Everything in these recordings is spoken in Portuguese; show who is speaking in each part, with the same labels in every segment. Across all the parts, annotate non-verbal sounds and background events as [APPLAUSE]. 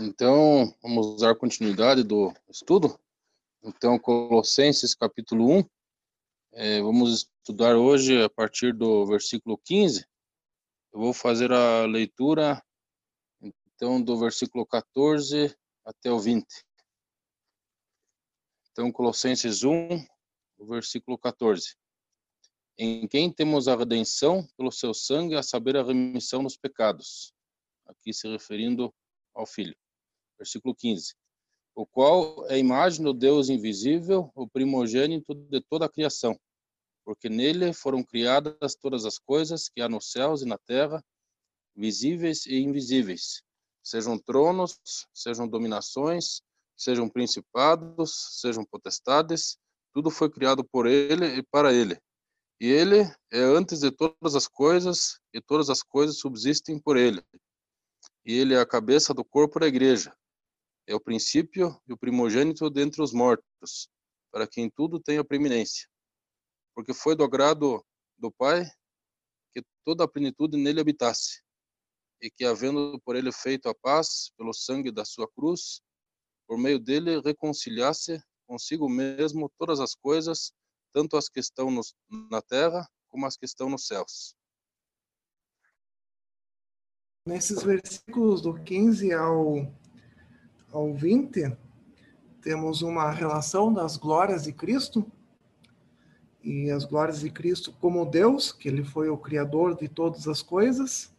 Speaker 1: Então, vamos dar continuidade do estudo. Então, Colossenses capítulo 1. É, vamos estudar hoje a partir do versículo 15. Eu vou fazer a leitura, então, do versículo 14 até o 20. Então, Colossenses 1, versículo 14. Em quem temos a redenção pelo seu sangue, a saber, a remissão dos pecados. Aqui se referindo ao Filho versículo 15. O qual é a imagem do Deus invisível, o primogênito de toda a criação, porque nele foram criadas todas as coisas que há nos céus e na terra, visíveis e invisíveis, sejam tronos, sejam dominações, sejam principados, sejam potestades, tudo foi criado por ele e para ele. E ele é antes de todas as coisas, e todas as coisas subsistem por ele. E ele é a cabeça do corpo da igreja, é o princípio e o primogênito dentre os mortos, para quem tudo tenha preeminência. Porque foi do agrado do Pai que toda a plenitude nele habitasse, e que, havendo por ele feito a paz pelo sangue da sua cruz, por meio dele reconciliasse consigo mesmo todas as coisas, tanto as que estão na terra como as que estão nos céus.
Speaker 2: Nesses versículos do 15 ao ao 20, temos uma relação das glórias de Cristo e as glórias de Cristo como Deus, que ele foi o criador de todas as coisas,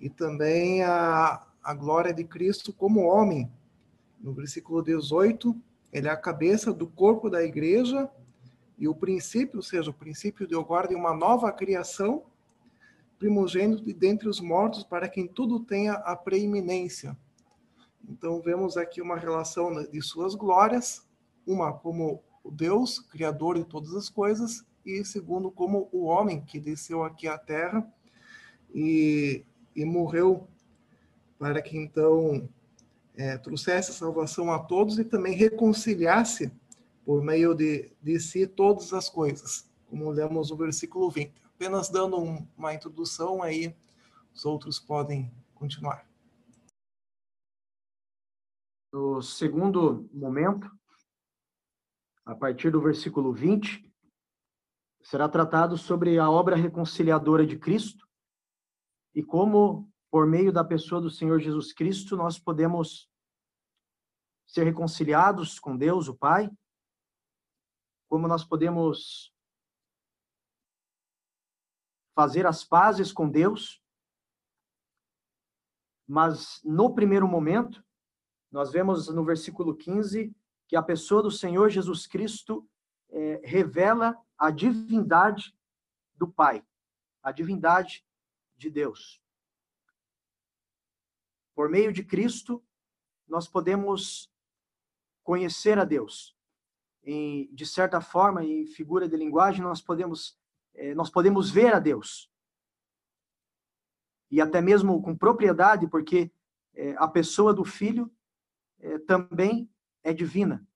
Speaker 2: e também a, a glória de Cristo como homem. No versículo 18, ele é a cabeça do corpo da igreja e o princípio, ou seja, o princípio de agora de uma nova criação, primogênito de dentre os mortos, para quem tudo tenha a preeminência. Então, vemos aqui uma relação de suas glórias, uma como Deus, criador de todas as coisas, e segundo, como o homem que desceu aqui à terra e, e morreu para que então é, trouxesse salvação a todos e também reconciliasse por meio de, de si todas as coisas, como lemos no versículo 20. Apenas dando um, uma introdução aí, os outros podem continuar.
Speaker 3: No segundo momento, a partir do versículo 20, será tratado sobre a obra reconciliadora de Cristo e como, por meio da pessoa do Senhor Jesus Cristo, nós podemos ser reconciliados com Deus, o Pai, como nós podemos fazer as pazes com Deus, mas no primeiro momento, nós vemos no versículo 15 que a pessoa do Senhor Jesus Cristo é, revela a divindade do Pai, a divindade de Deus. Por meio de Cristo, nós podemos conhecer a Deus. De certa forma, em figura de linguagem, nós podemos, é, nós podemos ver a Deus. E até mesmo com propriedade, porque é, a pessoa do Filho é, também é divina.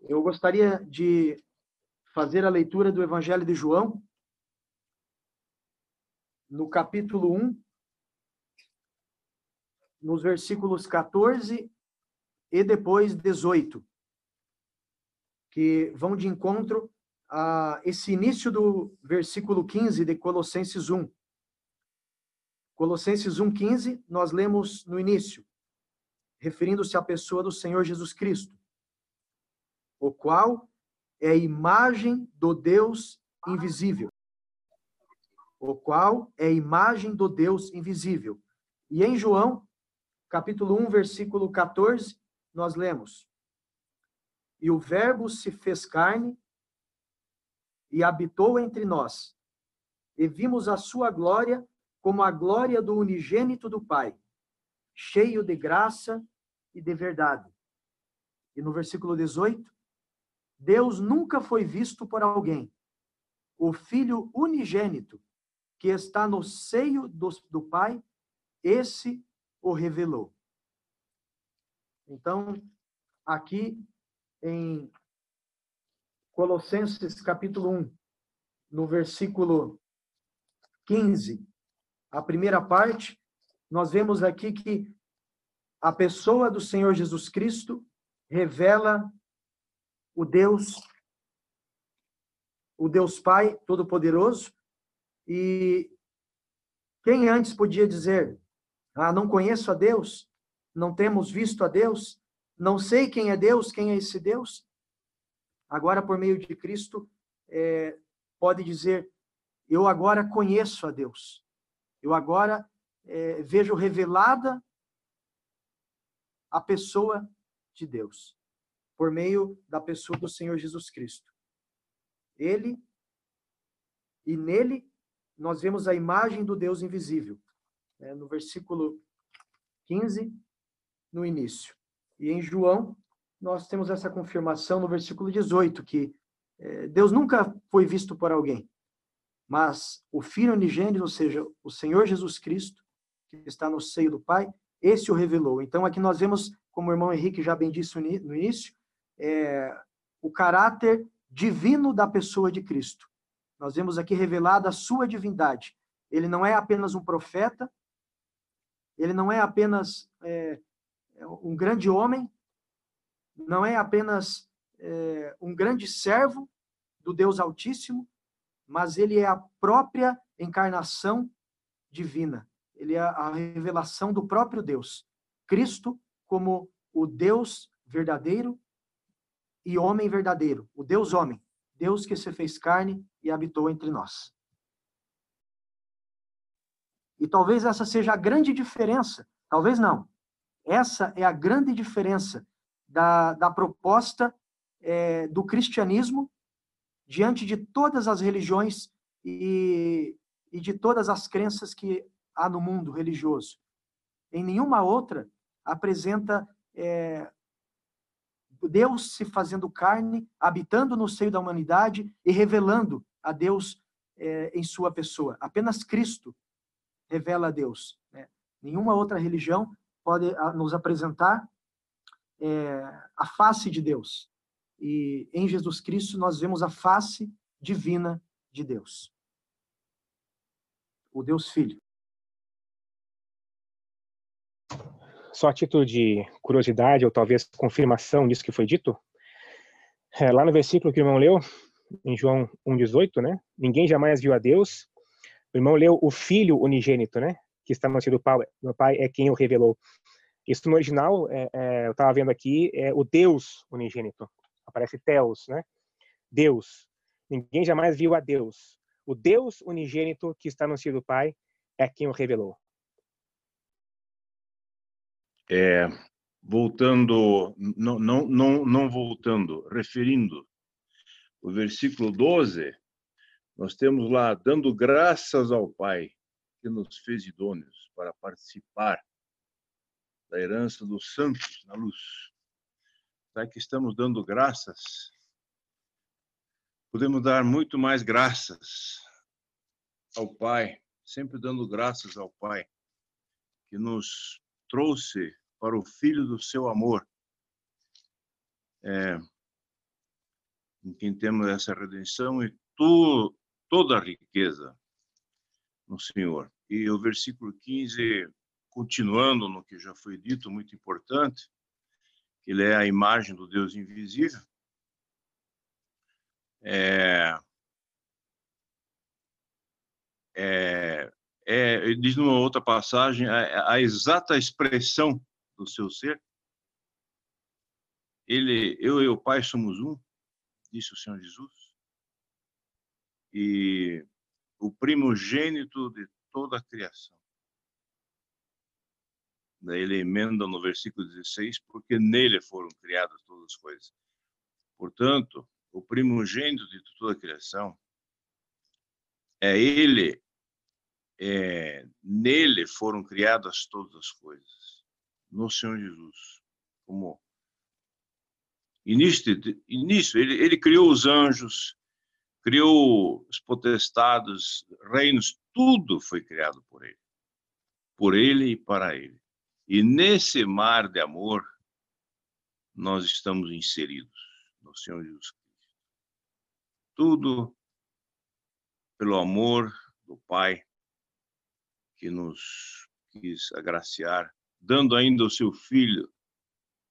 Speaker 3: Eu gostaria de fazer a leitura do Evangelho de João, no capítulo 1, nos versículos 14 e depois 18, que vão de encontro a esse início do versículo 15 de Colossenses 1. Colossenses 1:15, nós lemos no início: referindo-se à pessoa do Senhor Jesus Cristo, o qual é a imagem do Deus invisível. O qual é a imagem do Deus invisível. E em João, capítulo 1, versículo 14, nós lemos: E o Verbo se fez carne e habitou entre nós, e vimos a sua glória como a glória do unigênito do Pai cheio de graça e de verdade. E no versículo 18, Deus nunca foi visto por alguém. O Filho unigênito, que está no seio do, do Pai, esse o revelou. Então, aqui em Colossenses capítulo 1, no versículo 15, a primeira parte, nós vemos aqui que a pessoa do Senhor Jesus Cristo revela o Deus, o Deus Pai Todo-Poderoso. E quem antes podia dizer, ah, não conheço a Deus, não temos visto a Deus, não sei quem é Deus, quem é esse Deus? Agora, por meio de Cristo, é, pode dizer, eu agora conheço a Deus. Eu agora é, vejo revelada a pessoa de Deus, por meio da pessoa do Senhor Jesus Cristo. Ele e nele nós vemos a imagem do Deus invisível, né, no versículo 15, no início. E em João, nós temos essa confirmação no versículo 18, que é, Deus nunca foi visto por alguém, mas o Filho unigênito, ou seja, o Senhor Jesus Cristo, que está no seio do Pai, esse o revelou. Então, aqui nós vemos, como o irmão Henrique já bem disse no início, é, o caráter divino da pessoa de Cristo. Nós vemos aqui revelada a sua divindade. Ele não é apenas um profeta, ele não é apenas é, um grande homem, não é apenas é, um grande servo do Deus Altíssimo, mas ele é a própria encarnação divina ele é a revelação do próprio Deus. Cristo como o Deus verdadeiro e homem verdadeiro, o Deus homem, Deus que se fez carne e habitou entre nós. E talvez essa seja a grande diferença, talvez não. Essa é a grande diferença da, da proposta é, do cristianismo diante de todas as religiões e, e de todas as crenças que há no mundo religioso. Em nenhuma outra apresenta é, Deus se fazendo carne, habitando no seio da humanidade e revelando a Deus é, em sua pessoa. Apenas Cristo revela a Deus. Né? Nenhuma outra religião pode nos apresentar é, a face de Deus. E em Jesus Cristo nós vemos a face divina de Deus. O Deus Filho.
Speaker 4: Só a título de curiosidade ou talvez confirmação disso que foi dito, é, lá no versículo que o irmão leu, em João 1,18, né? Ninguém jamais viu a Deus. O irmão leu o Filho unigênito, né? Que está no do Pai, meu Pai é quem o revelou. Isso no original, é, é, eu estava vendo aqui, é o Deus unigênito. Aparece Theos, né? Deus. Ninguém jamais viu a Deus. O Deus unigênito que está no do Pai é quem o revelou.
Speaker 5: É, voltando, não, não, não, não voltando, referindo o versículo 12, nós temos lá, dando graças ao Pai que nos fez idôneos para participar da herança dos santos na luz. Já que estamos dando graças, podemos dar muito mais graças ao Pai, sempre dando graças ao Pai, que nos trouxe para o Filho do seu amor, é, em quem temos essa redenção e toda a riqueza no Senhor. E o versículo 15, continuando no que já foi dito, muito importante, que ele é a imagem do Deus invisível. É, é, é, ele diz numa outra passagem a, a, exata expressão do seu ser. Ele, eu e o Pai somos um, disse o Senhor Jesus. E o primogênito de toda a criação. Daí ele emenda no versículo 16, porque nele foram criadas todas as coisas. Portanto, o primogênito de toda a criação é ele é, nele foram criadas todas as coisas, no Senhor Jesus. Como início, início ele, ele criou os anjos, criou os potestados, reinos, tudo foi criado por ele, por ele e para ele. E nesse mar de amor nós estamos inseridos no Senhor Jesus Cristo. Tudo pelo amor do Pai que nos quis agraciar dando ainda o seu filho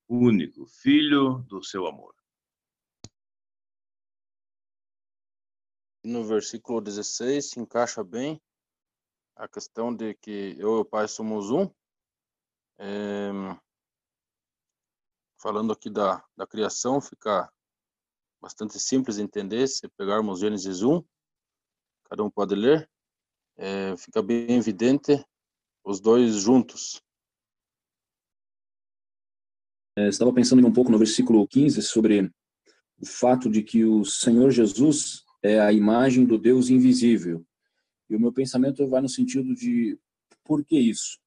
Speaker 5: único, filho do seu amor.
Speaker 1: No versículo 16 se encaixa bem a questão de que eu e o Pai somos um. É, falando aqui da, da criação, fica bastante simples de entender se pegarmos Gênesis 1, cada um pode ler, é, fica bem evidente os dois juntos.
Speaker 6: É, estava pensando um pouco no versículo 15 sobre o fato de que o Senhor Jesus é a imagem do Deus invisível. E o meu pensamento vai no sentido de por que isso?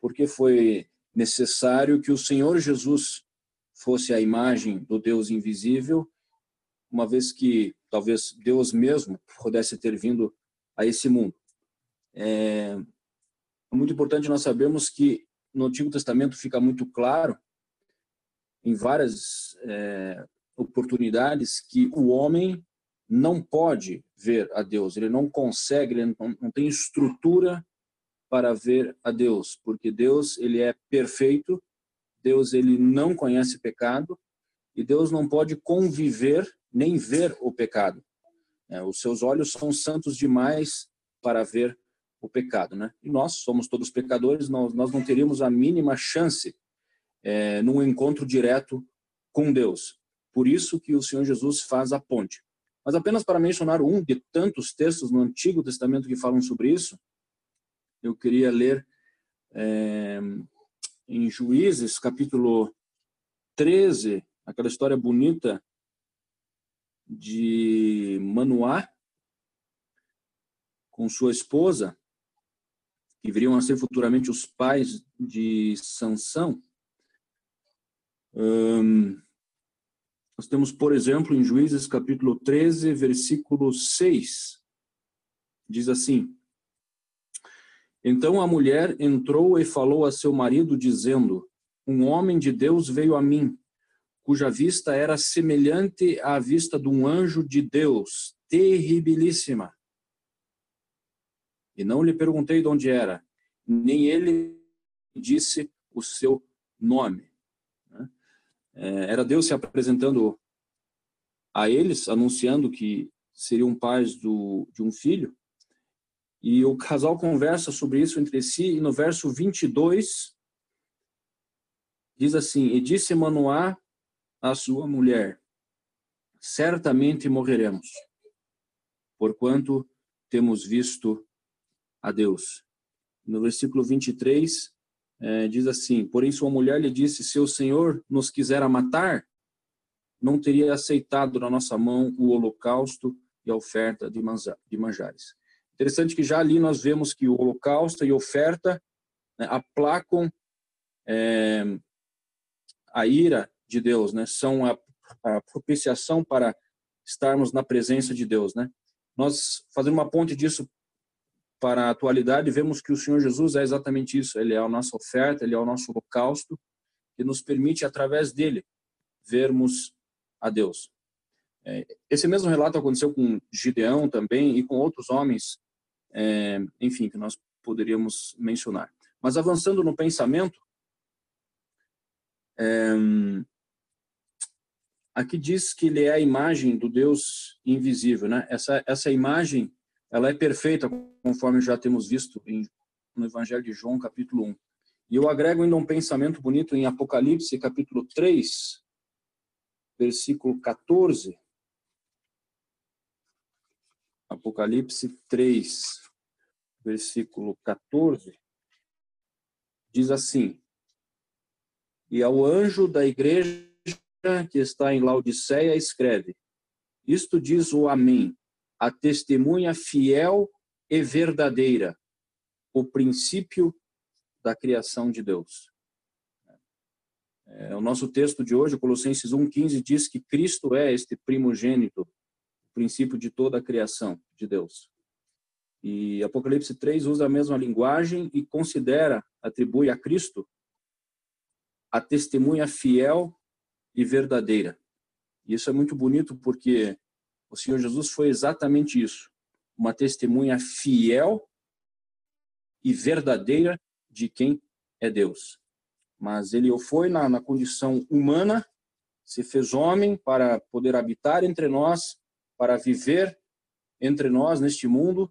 Speaker 6: Porque foi necessário que o Senhor Jesus fosse a imagem do Deus invisível, uma vez que talvez Deus mesmo pudesse ter vindo a esse mundo. É muito importante nós sabermos que no Antigo Testamento fica muito claro, em várias é, oportunidades, que o homem não pode ver a Deus, ele não consegue, ele não, não tem estrutura para ver a Deus, porque Deus ele é perfeito, Deus ele não conhece pecado e Deus não pode conviver nem ver o pecado. É, os seus olhos são santos demais para ver o pecado, né? E nós somos todos pecadores, nós, nós não teríamos a mínima chance é, num encontro direto com Deus. Por isso que o Senhor Jesus faz a ponte. Mas apenas para mencionar um de tantos textos no Antigo Testamento que falam sobre isso, eu queria ler é, em Juízes, capítulo 13, aquela história bonita de Manoá com sua esposa, que viriam a ser futuramente os pais de Sansão. Um, nós temos, por exemplo, em Juízes capítulo 13, versículo 6, diz assim: Então a mulher entrou e falou a seu marido, dizendo: Um homem de Deus veio a mim, cuja vista era semelhante à vista de um anjo de Deus, terribilíssima. E não lhe perguntei de onde era, nem ele disse o seu nome. É, era Deus se apresentando a eles, anunciando que seriam pais do, de um filho. E o casal conversa sobre isso entre si, e no verso 22 diz assim: E disse Manoá à sua mulher: Certamente morreremos, porquanto temos visto a Deus. No versículo 23, é, diz assim: Porém, sua mulher lhe disse: Se o Senhor nos quisera matar, não teria aceitado na nossa mão o holocausto e a oferta de, manjares. Interessante que já ali nós vemos que o holocausto e a oferta né, aplacam é, a ira de Deus, né? São a, a, propiciação para estarmos na presença de Deus, né? Nós fazendo uma ponte disso para a atualidade, vemos que o Senhor Jesus é exatamente isso. Ele é a nossa oferta, ele é o nosso holocausto, que nos permite, através dele, vermos a Deus. É, esse mesmo relato aconteceu com Gideão também e com outros homens, é, enfim, que nós poderíamos mencionar. Mas avançando no pensamento, é, aqui diz que ele é a imagem do Deus invisível, né? Essa essa imagem ela é perfeita, conforme já temos visto em, no Evangelho de João, capítulo 1. E eu agrego ainda um pensamento bonito em Apocalipse, capítulo 3, versículo 14. Apocalipse 3, versículo 14, diz assim: E ao anjo da igreja que está em Laodiceia escreve: Isto diz o Amém, a testemunha fiel e verdadeira, o princípio da criação de Deus. É, o nosso texto de hoje, Colossenses 1,15, diz que Cristo é este primogênito, o princípio de toda a criação de Deus. E Apocalipse 3 usa a mesma linguagem e considera, atribui a Cristo a testemunha fiel e verdadeira. Isso é muito bonito porque o Senhor Jesus foi exatamente isso, uma testemunha fiel e verdadeira de quem é Deus. Mas ele foi na, na condição humana, se fez homem para poder habitar entre nós, para viver entre nós neste mundo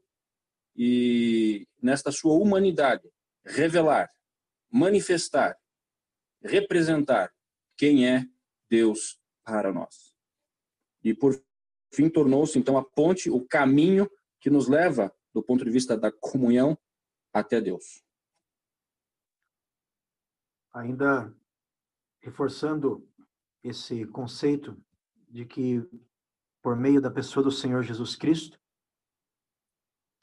Speaker 6: e nesta sua humanidade revelar, manifestar, representar quem é Deus para nós. E por fim tornou-se então a ponte, o caminho que nos leva do ponto de vista da comunhão até Deus.
Speaker 3: Ainda reforçando esse conceito de que por meio da pessoa do Senhor Jesus Cristo,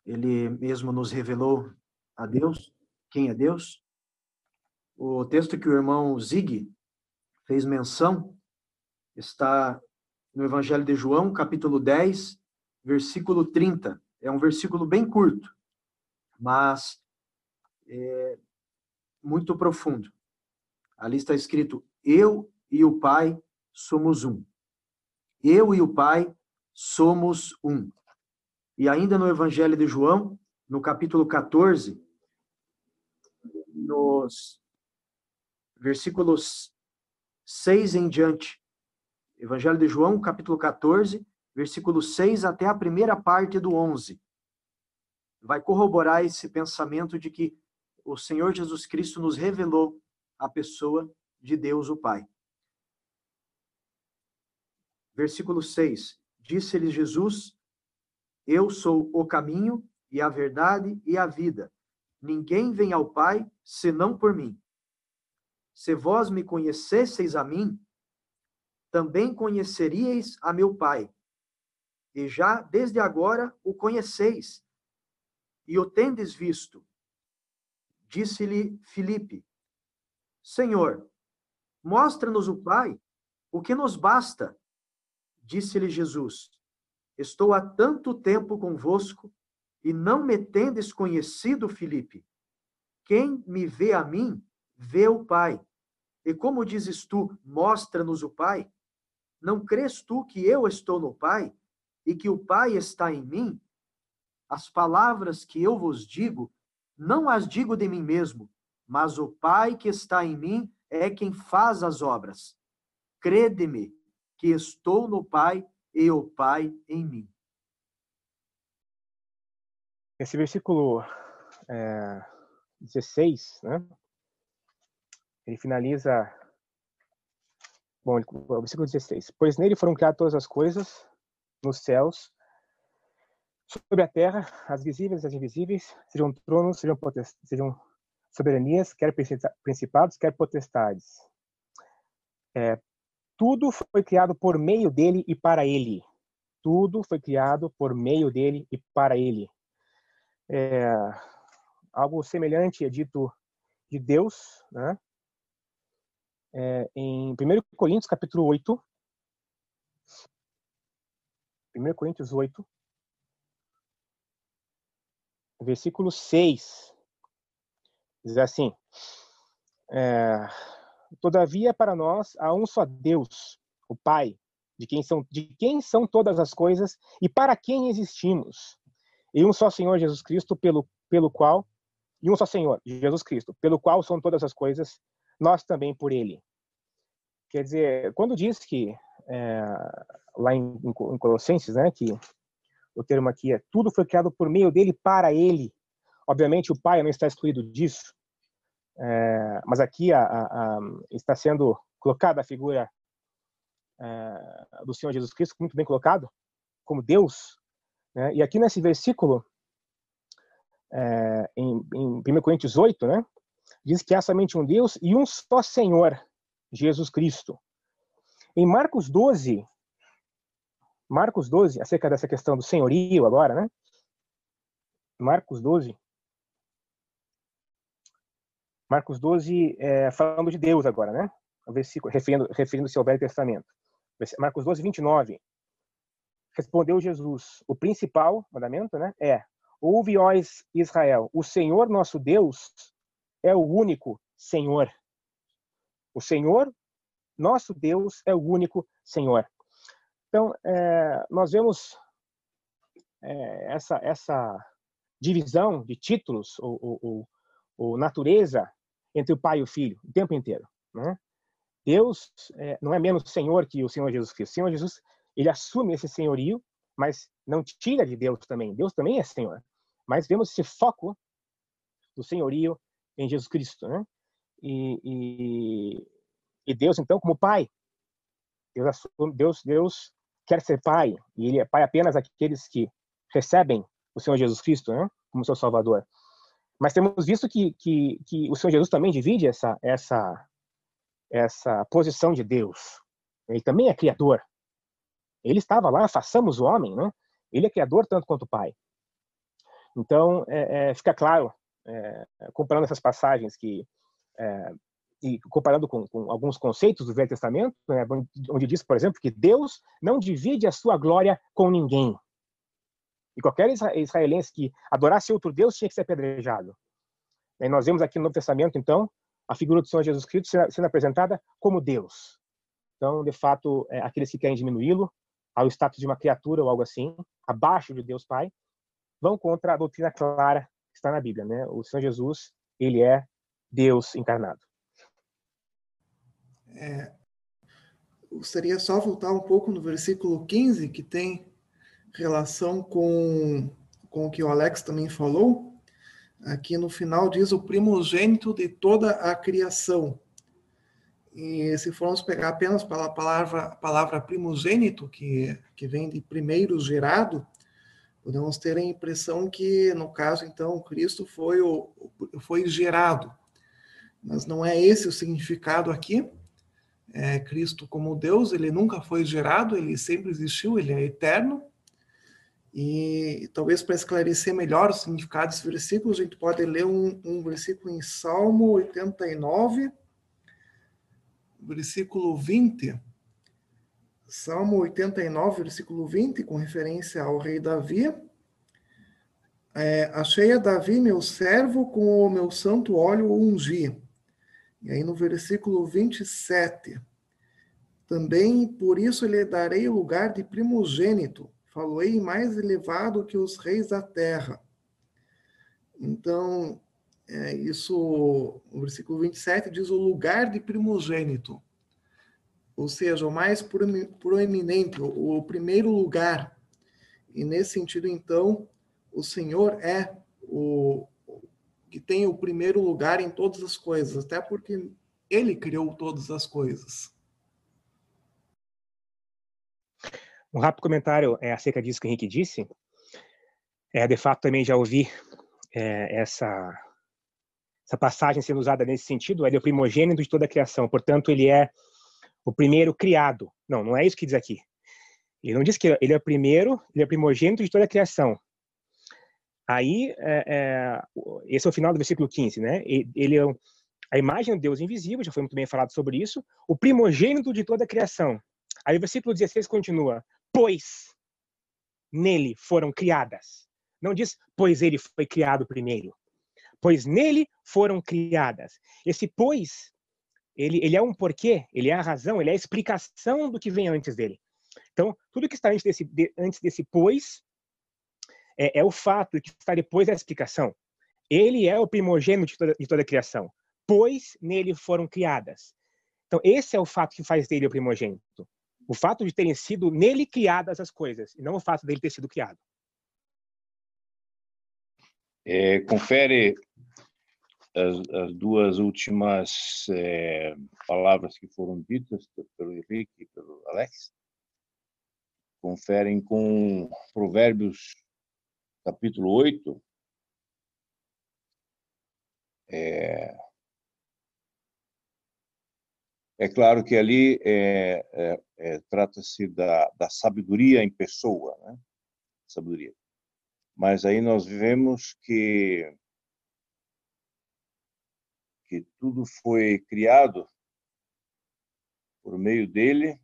Speaker 3: ele mesmo nos revelou a Deus, quem é Deus. O texto que o irmão Zig fez menção está no Evangelho de João, capítulo 10, versículo 30. É um versículo bem curto, mas é muito profundo. Ali está escrito: Eu e o Pai somos um. Eu e o Pai somos um. E ainda no Evangelho de João, no capítulo 14, nos versículos 6 em diante. Evangelho de João, capítulo 14, versículo 6 até a primeira parte do 11. Vai corroborar esse pensamento de que o Senhor Jesus Cristo nos revelou a pessoa de Deus o Pai. Versículo 6. Disse-lhes Jesus: Eu sou o caminho e a verdade e a vida. Ninguém vem ao Pai senão por mim. Se vós me conhecesseis a mim, também conheceríeis a meu Pai. E já desde agora o conheceis, e o tendes visto. Disse-lhe Filipe: Senhor, mostra-nos o Pai, o que nos basta. Disse-lhe Jesus: Estou há tanto tempo convosco e não me tendes conhecido, Filipe. Quem me vê a mim, vê o Pai. E como dizes tu, mostra-nos o Pai? Não crês tu que eu estou no Pai e que o Pai está em mim? As palavras que eu vos digo, não as digo de mim mesmo, mas o Pai que está em mim é quem faz as obras. Crede-me que estou no Pai e o Pai em mim.
Speaker 4: Esse versículo é, 16, né? Ele finaliza. Bom, o versículo 16. Pois nele foram criadas todas as coisas, nos céus, sobre a terra, as visíveis e as invisíveis, sejam tronos, sejam, sejam soberanias, quer principados, quer potestades. É, tudo foi criado por meio dele e para ele. Tudo foi criado por meio dele e para ele. É, algo semelhante é dito de Deus, né? É, em 1 Coríntios capítulo 8, 1 Coríntios 8, versículo 6, diz assim, é, Todavia, para nós há um só Deus, o Pai, de quem são de quem são todas as coisas e para quem existimos. E um só Senhor Jesus Cristo, pelo pelo qual e um só Senhor Jesus Cristo, pelo qual são todas as coisas, nós também por Ele. Quer dizer, quando diz que é, lá em, em Colossenses, né, que o termo aqui é tudo foi criado por meio dele para Ele. Obviamente o Pai não está excluído disso, é, mas aqui a, a, a, está sendo colocada a figura é, do Senhor Jesus Cristo, muito bem colocado, como Deus. Né? E aqui nesse versículo, é, em, em 1 Coríntios 8, né, diz que há somente um Deus e um só Senhor, Jesus Cristo. Em Marcos 12, Marcos 12, acerca dessa questão do senhorio agora, né? Marcos 12, Marcos 12, é, falando de Deus agora, né? Versículo, referindo-se referindo ao Velho Testamento. Marcos 12, 29. Respondeu Jesus: O principal mandamento, né, é: Ouve, ó Israel, o Senhor nosso Deus é o único Senhor. O Senhor, nosso Deus, é o único Senhor. Então, é, nós vemos é, essa, essa divisão de títulos ou, ou, ou natureza entre o pai e o filho o tempo inteiro. Né? Deus é, não é menos Senhor que o Senhor Jesus Cristo. O Senhor Jesus ele assume esse senhorio, mas não tira de Deus também. Deus também é Senhor. Mas vemos esse foco do senhorio em Jesus Cristo, né? E, e, e Deus então como Pai, Deus, assume, Deus, Deus quer ser Pai e Ele é Pai apenas aqueles que recebem o Senhor Jesus Cristo, né? Como seu Salvador. Mas temos visto que, que, que o Senhor Jesus também divide essa essa essa posição de Deus. Ele também é criador. Ele estava lá, façamos o homem, né? Ele é criador tanto quanto o Pai. Então, é, é, fica claro, é, comparando essas passagens que é, e comparando com, com, alguns conceitos do Velho Testamento, né, onde diz, por exemplo, que Deus não divide a sua glória com ninguém. E qualquer israelense que adorasse outro Deus tinha que ser apedrejado. E nós vemos aqui no Novo Testamento, então, a figura do Senhor Jesus Cristo sendo apresentada como Deus. Então, de fato, é, aqueles que querem diminuí-lo ao status de uma criatura ou algo assim, abaixo de Deus Pai, vão contra a doutrina clara está na Bíblia, né? O Senhor Jesus, ele é Deus encarnado.
Speaker 2: É, gostaria só voltar um pouco no versículo 15, que tem relação com, com o que o Alex também falou, Aqui no final diz o primogênito de toda a criação. E se formos pegar apenas pela palavra, palavra primogênito, que, que vem de primeiro gerado, podemos ter a impressão que, no caso, então, Cristo foi, o, foi gerado. Mas não é esse o significado aqui. É, Cristo, como Deus, ele nunca foi gerado, ele sempre existiu, ele é eterno. E talvez para esclarecer melhor o significado desse versículo, a gente pode ler um, um versículo em Salmo 89, versículo 20. Salmo 89, versículo 20, com referência ao rei Davi. É, Achei a Davi, meu servo, com o meu santo óleo ungi. E aí no versículo 27, também por isso lhe darei o lugar de primogênito, Falei mais elevado que os reis da terra. Então, é, isso, o versículo 27 diz o lugar de primogênito. Ou seja, o mais proeminente, o, primeiro lugar. E nesse sentido, então, o Senhor é o que tem o primeiro lugar em todas as coisas, até porque ele criou todas as coisas.
Speaker 4: Um rápido comentário é, acerca disso que o Henrique disse. É, de fato, também já ouvi é, essa, essa passagem sendo usada nesse sentido. Ele é o primogênito de toda a criação, portanto, ele é o primeiro criado. Não, não é isso que diz aqui. Ele não diz que ele é o primeiro, ele é primogênito de toda a criação. Aí, é, é, esse é o final do versículo 15, né? Ele é a imagem do Deus invisível, já foi muito bem falado sobre isso, o primogênito de toda a criação. Aí o versículo 16 continua: pois nele foram criadas. Não diz, pois ele foi criado primeiro. Pois nele foram criadas. Esse pois, ele, ele é um porquê, ele é a razão, ele é a explicação do que vem antes dele. Então, tudo que está antes desse, de, antes desse pois é, é, o fato que está depois da explicação. Ele é o primogênito de toda, de toda a criação, pois nele foram criadas. Então, esse é o fato que faz dele o primogênito. O fato de terem sido nele criadas as coisas, e não o fato dele ter sido criado.
Speaker 5: É, confere as, as, duas últimas é, palavras que foram ditas pelo Henrique e pelo Alex. Conferem com Provérbios, capítulo 8. É, é claro que ali é, é, é, trata-se da, da, sabedoria em pessoa, né? Sabedoria. Mas aí nós vemos que que tudo foi criado por meio dele.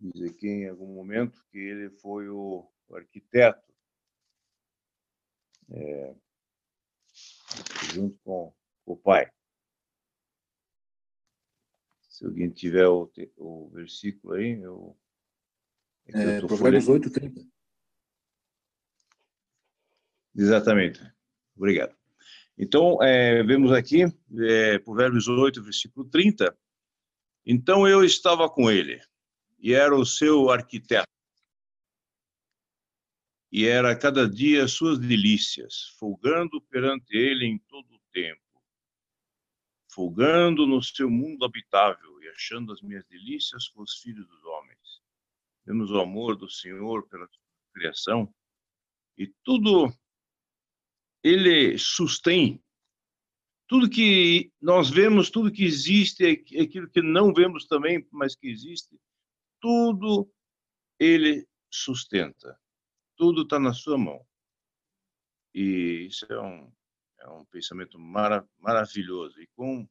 Speaker 5: Diz aqui em algum momento que ele foi o, o arquiteto, é, junto com o pai. Se alguém tiver o, o versículo aí, eu.
Speaker 6: É, eu Provérbios 8, 30.
Speaker 5: Exatamente. Obrigado. Então, é, vemos aqui, é, Provérbios 8, versículo 30. Então eu estava com ele, e era o seu arquiteto. E era cada dia suas delícias, folgando perante ele em todo o tempo, folgando no seu mundo habitável e achando as minhas delícias com os filhos dos homens. Vemos o amor do Senhor pela criação e tudo ele sustém tudo que nós vemos, tudo que existe, aquilo que não vemos também, mas que existe, tudo ele sustenta. Tudo está na sua mão. E isso é um, é um pensamento mara, maravilhoso. E com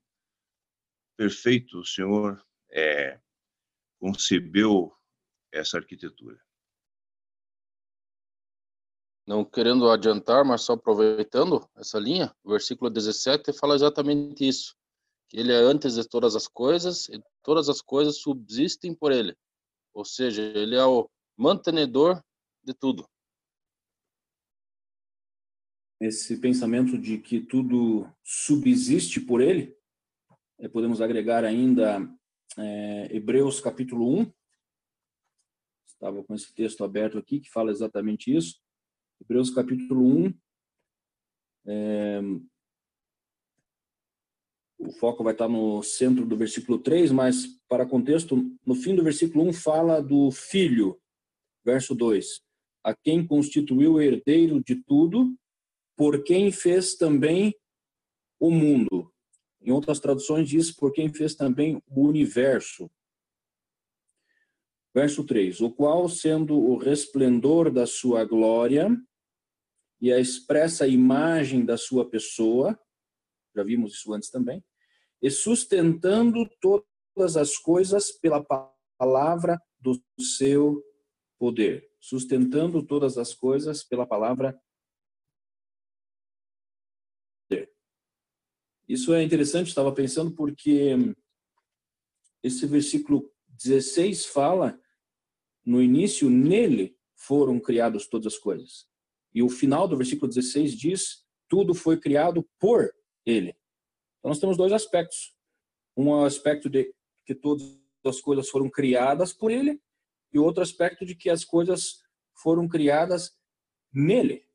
Speaker 5: perfeito o Senhor é, concebeu essa arquitetura
Speaker 1: não querendo adiantar, mas só aproveitando essa linha, o versículo 17 fala exatamente isso, que ele é antes de todas as coisas e todas as coisas subsistem por ele. Ou seja, ele é o mantenedor de tudo.
Speaker 6: Esse pensamento de que tudo subsiste por ele, eh, podemos agregar ainda é, Hebreus capítulo 1, estava com esse texto aberto aqui, que fala exatamente isso. Hebreus capítulo 1. É, o foco vai estar no centro do versículo 3, mas para contexto, no fim do versículo 1 fala do filho, verso 2, a quem constituiu o herdeiro de tudo, por quem fez também o mundo. Em outras traduções diz por quem fez também o universo. Verso 3: O qual, sendo o resplendor da sua glória e a expressa imagem da sua pessoa, já vimos isso antes também, e sustentando todas as coisas pela palavra do seu poder. Sustentando todas as coisas pela palavra Isso é interessante, estava pensando, porque esse versículo 16 fala no início, nele foram criadas todas as coisas. E o final do versículo 16 diz: tudo foi criado por ele. Então nós temos dois aspectos. Um aspecto de que todas as coisas foram criadas por ele, e outro aspecto de que as coisas foram criadas nele.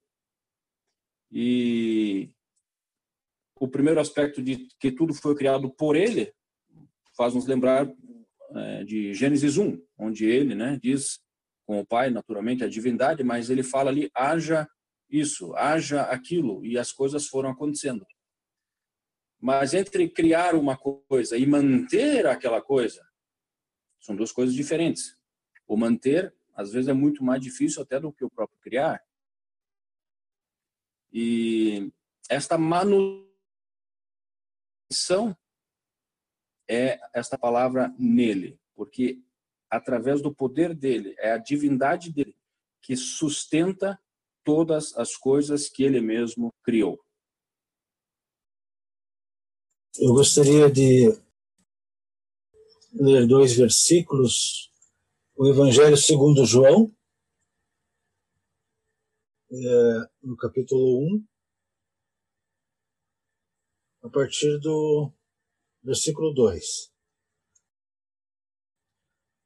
Speaker 6: E o primeiro aspecto de que tudo foi criado por ele faz nos lembrar de Gênesis 1, onde ele né, diz com o Pai, naturalmente, a divindade, mas ele fala ali, haja isso, haja aquilo, e as coisas foram acontecendo. Mas entre criar uma coisa e manter aquela coisa, são duas coisas diferentes. O manter, às vezes, é muito mais difícil até do que o próprio criar. E esta manutenção é esta palavra nele, porque através do poder dele, é a divindade dele que sustenta todas as coisas que ele mesmo criou.
Speaker 7: Eu gostaria de ler dois versículos, o Evangelho segundo João, é, no capítulo 1, a partir do versículo 2.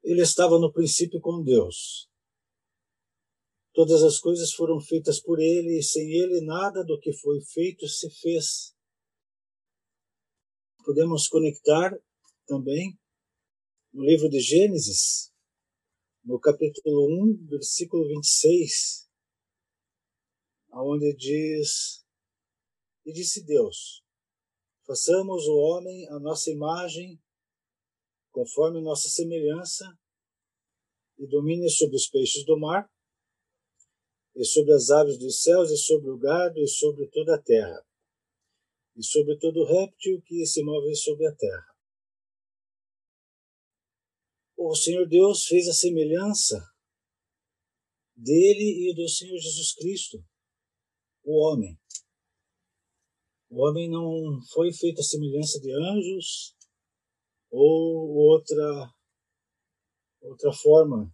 Speaker 7: Ele estava no princípio com Deus. Todas as coisas foram feitas por ele, e sem ele nada do que foi feito se fez. Podemos conectar também no livro de Gênesis, no capítulo 1, versículo 26, onde diz: E disse Deus: Façamos o homem a nossa imagem, conforme nossa semelhança, e domine sobre os peixes do mar, e sobre as aves dos céus, e sobre o gado, e sobre toda a terra, e sobre todo réptil que se move sobre a terra. O Senhor Deus fez a semelhança dele e do Senhor Jesus Cristo, o homem. O homem não foi feito à semelhança de anjos ou outra outra forma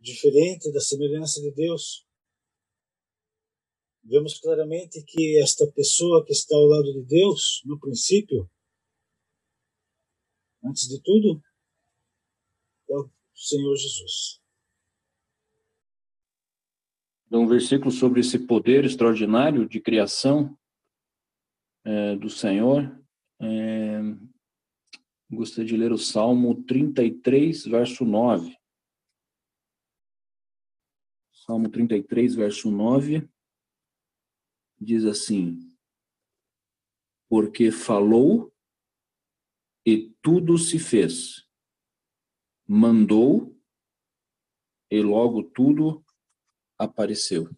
Speaker 7: diferente da semelhança de Deus. vemos claramente que esta pessoa que está ao lado de Deus, no princípio, antes de tudo, é o Senhor Jesus.
Speaker 6: Um versículo sobre esse poder extraordinário de criação é, do Senhor. É, gostaria de ler o Salmo 33, verso 9. Salmo 33, verso 9, diz assim: Porque falou e tudo se fez, mandou e logo tudo apareceu.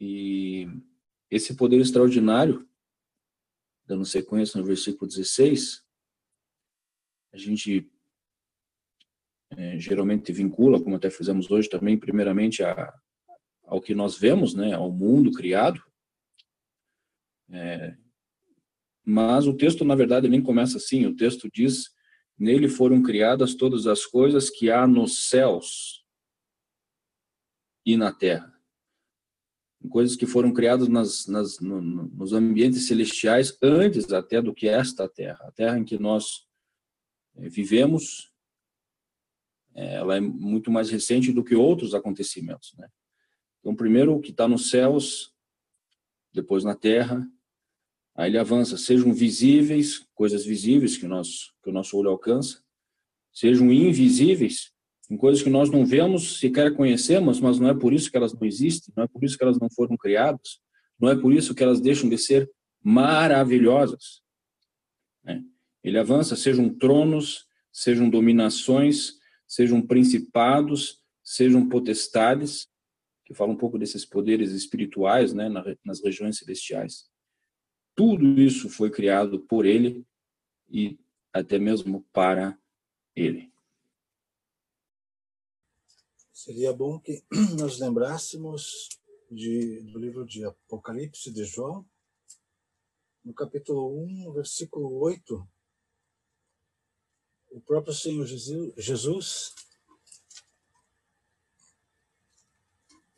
Speaker 6: E esse poder extraordinário, dando sequência no versículo 16, a gente é, geralmente vincula, como até fizemos hoje também, primeiramente a, ao que nós vemos, né, ao mundo criado. É, mas o texto, na verdade, nem começa assim. O texto diz: Nele foram criadas todas as coisas que há nos céus e na terra. Coisas que foram criadas nas, nas, no, nos ambientes celestiais antes até do que esta terra. A terra em que nós eh, vivemos, eh, ela é muito mais recente do que outros acontecimentos. Né? Então, primeiro o que está nos céus, depois na terra, Aí ele avança, sejam visíveis, coisas visíveis que, nós, que o nosso olho alcança, sejam invisíveis, em coisas que nós não vemos, sequer conhecemos, mas não é por isso que elas não existem, não é por isso que elas não foram criadas, não é por isso que elas deixam de ser maravilhosas. Né? Ele avança, sejam tronos, sejam dominações, sejam principados, sejam potestades, que fala um pouco desses poderes espirituais né, nas regiões celestiais. Tudo isso foi criado por ele e até mesmo para ele.
Speaker 7: Seria bom que [CLEARS THROAT] nós lembrássemos de, do livro de Apocalipse de João, no capítulo 1, versículo 8. O próprio Senhor Jesus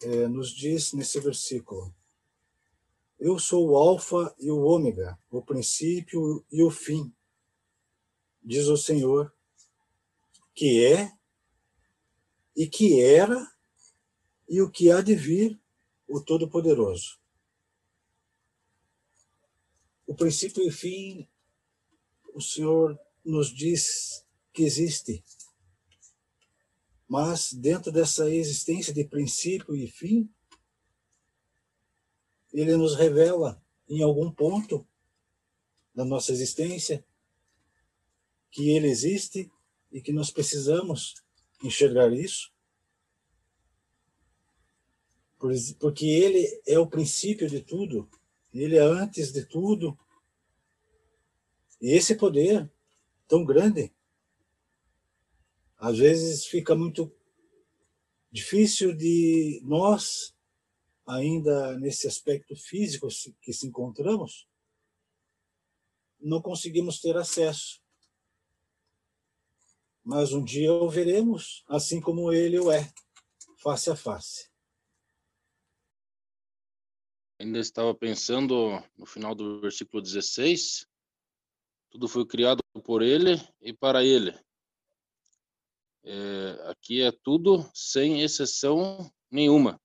Speaker 7: é, nos diz nesse versículo: eu sou o Alfa e o Ômega, o princípio e o fim, diz o Senhor, que é e que era e o que há de vir, o Todo-Poderoso. O princípio e o fim, o Senhor nos diz que existe. Mas dentro dessa existência de princípio e fim, ele nos revela em algum ponto da nossa existência que ele existe e que nós precisamos enxergar isso. Porque ele é o princípio de tudo, ele é antes de tudo. E esse poder tão grande, às vezes fica muito difícil de nós ainda nesse aspecto físico que se encontramos, não conseguimos ter acesso. Mas um dia o veremos, assim como ele o é, face a face.
Speaker 1: Ainda estava pensando no final do versículo 16, tudo foi criado por ele e para ele. É, aqui é tudo sem exceção nenhuma.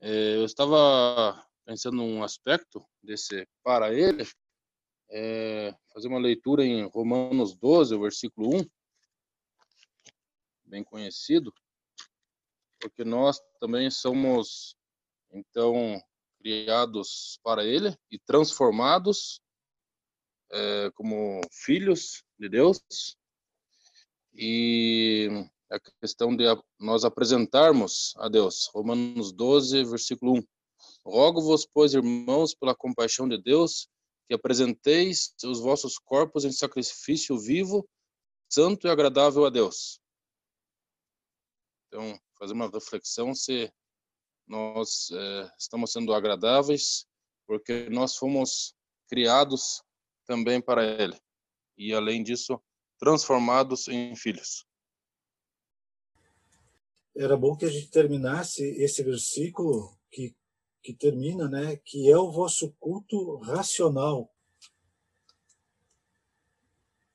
Speaker 1: É, eu estava pensando num aspecto desse para ele, é, fazer uma leitura em Romanos 12, o versículo 1, bem conhecido, porque nós também somos, então, criados para ele e transformados é, como filhos de Deus. E a questão de nós apresentarmos a Deus. Romanos 12, versículo 1. Rogo-vos, pois, irmãos, pela compaixão de Deus, que apresenteis os vossos corpos em sacrifício vivo, santo e agradável a Deus. Então, fazer uma reflexão se nós é, estamos sendo agradáveis, porque nós fomos criados também para Ele. E, além disso, transformados em filhos
Speaker 7: era bom que a gente terminasse esse versículo que, que termina, né, que é o vosso culto racional.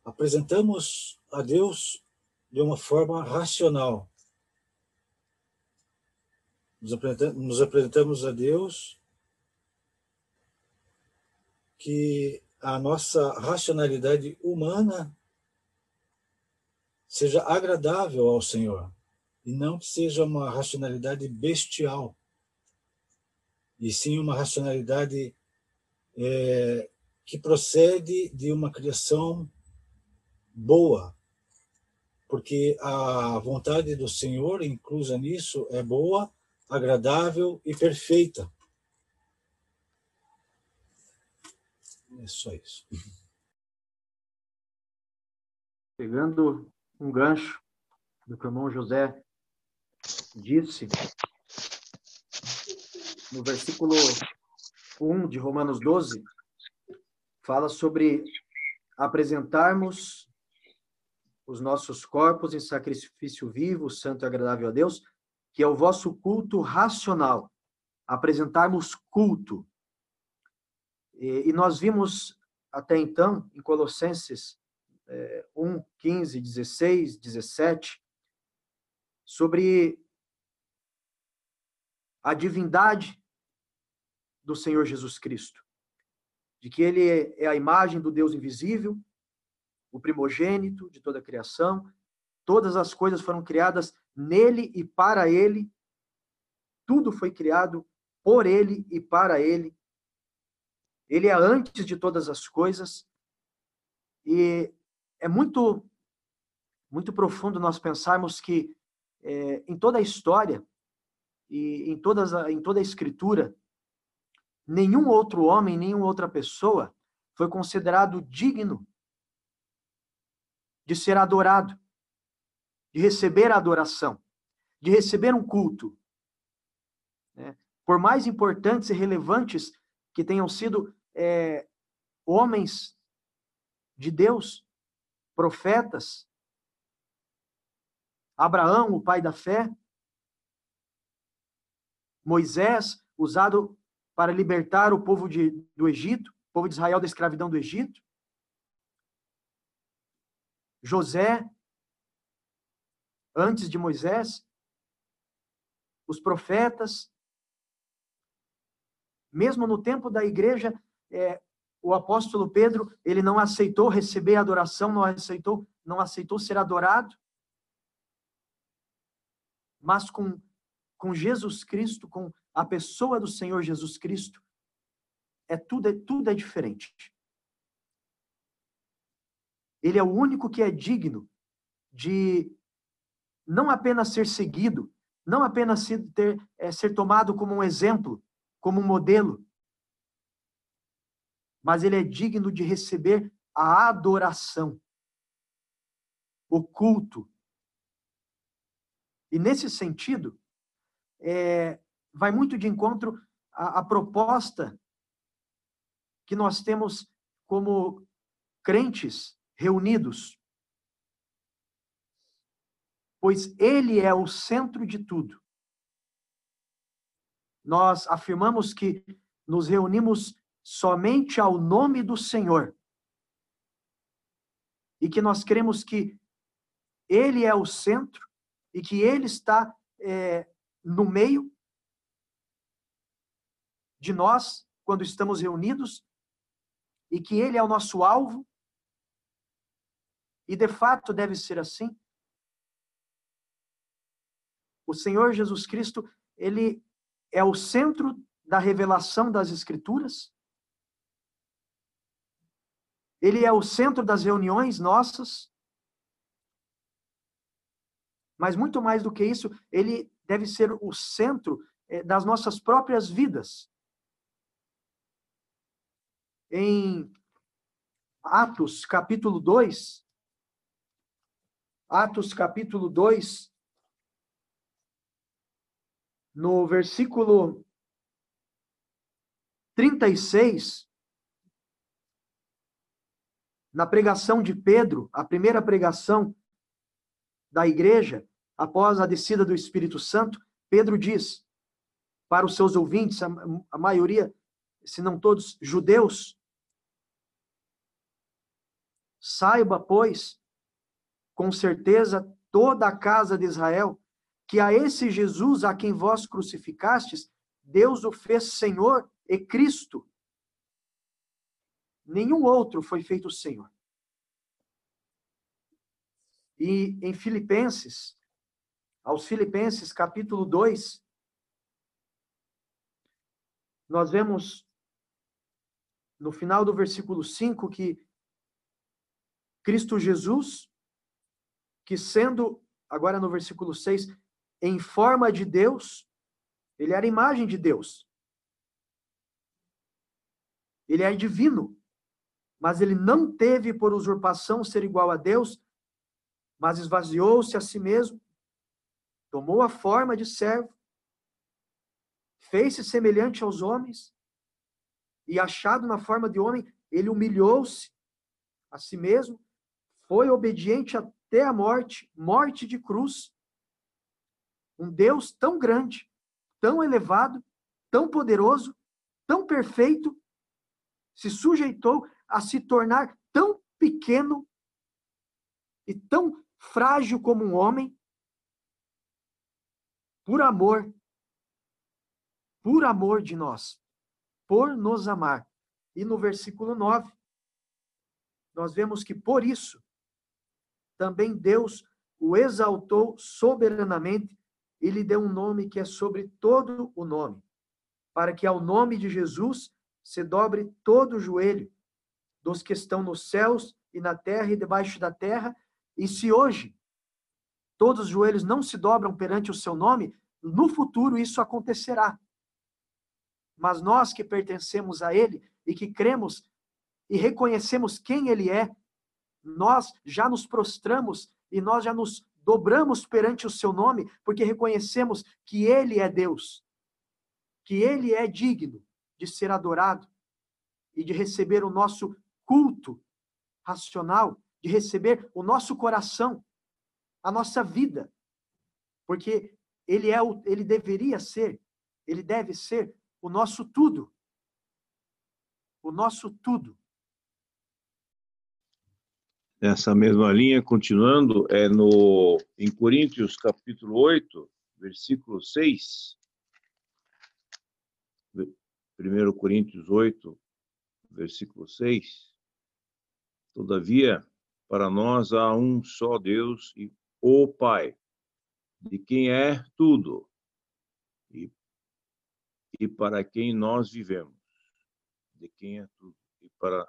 Speaker 7: Apresentamos a Deus de uma forma racional. Nos apresentamos a Deus que a nossa racionalidade humana seja agradável ao Senhor e não que seja uma racionalidade bestial, e sim uma racionalidade é, que procede de uma criação boa, porque a vontade do Senhor, inclusa nisso, é boa, agradável e perfeita. É só isso.
Speaker 3: Pegando um gancho do que o irmão José disse, no versículo 1 de Romanos 12, fala sobre apresentarmos os nossos corpos em sacrifício vivo, santo e agradável a Deus, que é o vosso culto racional. Apresentarmos culto. E, e nós vimos até então, em Colossenses é, 1, 15, 16, 17, sobre a divindade do Senhor Jesus Cristo, de que ele é a imagem do Deus invisível, o primogênito de toda a criação, todas as coisas foram criadas nele e para ele, tudo foi criado por ele e para ele. Ele é antes de todas as coisas e é muito muito profundo nós pensarmos que é, em toda a história e em, todas a, em toda a escritura, nenhum outro homem, nenhuma outra pessoa foi considerado digno de ser adorado, de receber a adoração, de receber um culto. Né? Por mais importantes e relevantes que tenham sido é, homens de Deus, profetas, Abraão, o pai da fé, Moisés, usado para libertar o povo de, do Egito, o povo de Israel da escravidão do Egito. José, antes de Moisés, os profetas, mesmo no tempo da igreja, é, o apóstolo Pedro ele não aceitou receber adoração, não aceitou, não aceitou ser adorado, mas com com Jesus Cristo, com a pessoa do Senhor Jesus Cristo, é tudo, é tudo é diferente. Ele é o único que é digno de não apenas ser seguido, não apenas ser, ter, é, ser tomado como um exemplo, como um modelo, mas ele é digno de receber a adoração, o culto. E nesse sentido, é, vai muito de encontro à, proposta que nós temos como crentes reunidos. Pois Ele é o centro de tudo. Nós afirmamos que nos reunimos somente ao nome do Senhor. E que nós cremos que Ele é o centro e que Ele está é, no meio de nós quando estamos reunidos e que ele é o nosso alvo. E de fato deve ser assim. O Senhor Jesus Cristo, ele é o centro da revelação das escrituras. Ele é o centro das reuniões nossas. Mas muito mais do que isso, ele deve ser o centro eh, das nossas próprias vidas. Em Atos, capítulo 2, Atos, capítulo 2, no versículo 36, na pregação de Pedro, a primeira pregação da igreja, após a descida do Espírito Santo, Pedro diz: para os seus ouvintes, a, maioria, se não todos, judeus. Saiba, pois, com certeza, toda a casa de Israel, que a esse Jesus a quem vós crucificastes, Deus o fez Senhor e Cristo. Nenhum outro foi feito Senhor. E em Filipenses, aos Filipenses, capítulo 2, nós vemos no final do versículo 5 que Cristo Jesus, que sendo, agora no versículo 6, em forma de Deus, ele era a imagem de Deus. Ele é divino, mas ele não teve por usurpação ser igual a Deus, mas esvaziou-se a si mesmo, tomou a forma de servo, fez-se semelhante aos homens, e achado na forma de homem, ele humilhou-se a si mesmo, foi obediente até a morte, morte de cruz. Um Deus tão grande, tão elevado, tão poderoso, tão perfeito, se sujeitou a se tornar tão pequeno e tão frágil como um homem, por amor, por amor de nós, por nos amar. E no versículo 9, nós vemos que por isso também Deus o exaltou soberanamente e lhe deu um nome que é sobre todo o nome, para que ao nome de Jesus se dobre todo o joelho dos que estão nos céus e na terra e debaixo da terra, e se hoje todos os joelhos não se dobram perante o seu nome, no futuro isso acontecerá. Mas nós que pertencemos a ele e que cremos e reconhecemos quem ele é, nós já nos prostramos e nós já nos dobramos perante o seu nome, porque reconhecemos que ele é Deus, que ele é digno de ser adorado e de receber o nosso culto racional, de receber o nosso coração, a nossa vida. Porque ele é o, ele deveria ser, ele deve ser o nosso tudo. O nosso tudo.
Speaker 5: Nessa mesma linha, continuando, é no em Coríntios capítulo 8, versículo 6. 1 Coríntios 8, versículo 6. Todavia, para nós há um só Deus e o Pai, de quem é tudo e, e para quem nós vivemos. De quem é tudo e para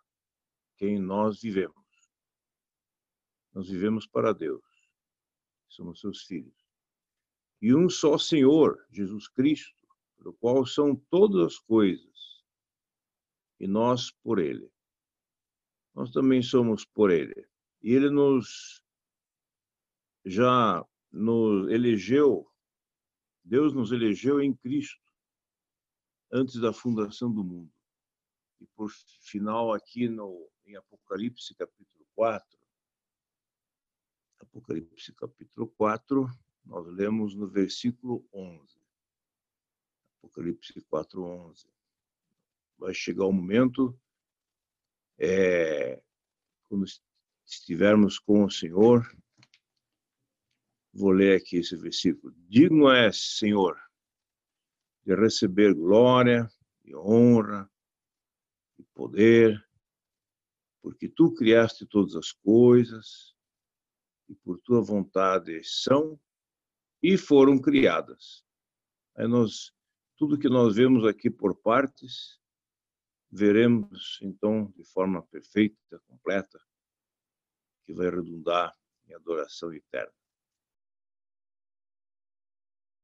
Speaker 5: quem nós vivemos. Nós vivemos para Deus. Somos seus filhos. E um só Senhor, Jesus Cristo, pelo qual são todas as coisas, e nós por ele nós também somos por Ele. E Ele nos já nos elegeu, Deus nos elegeu em Cristo antes da fundação do mundo. E por final aqui no em Apocalipse capítulo 4, Apocalipse capítulo 4, nós lemos no versículo 11. Apocalipse 4, 11. Vai chegar o momento é, quando estivermos com o Senhor, vou ler aqui esse versículo. Digno é, Senhor, de receber glória e honra e poder, porque tu criaste todas as coisas e por tua vontade são e foram criadas. Aí nós, tudo que nós vemos aqui por partes, veremos então de forma perfeita, completa, que vai redundar em adoração eterna.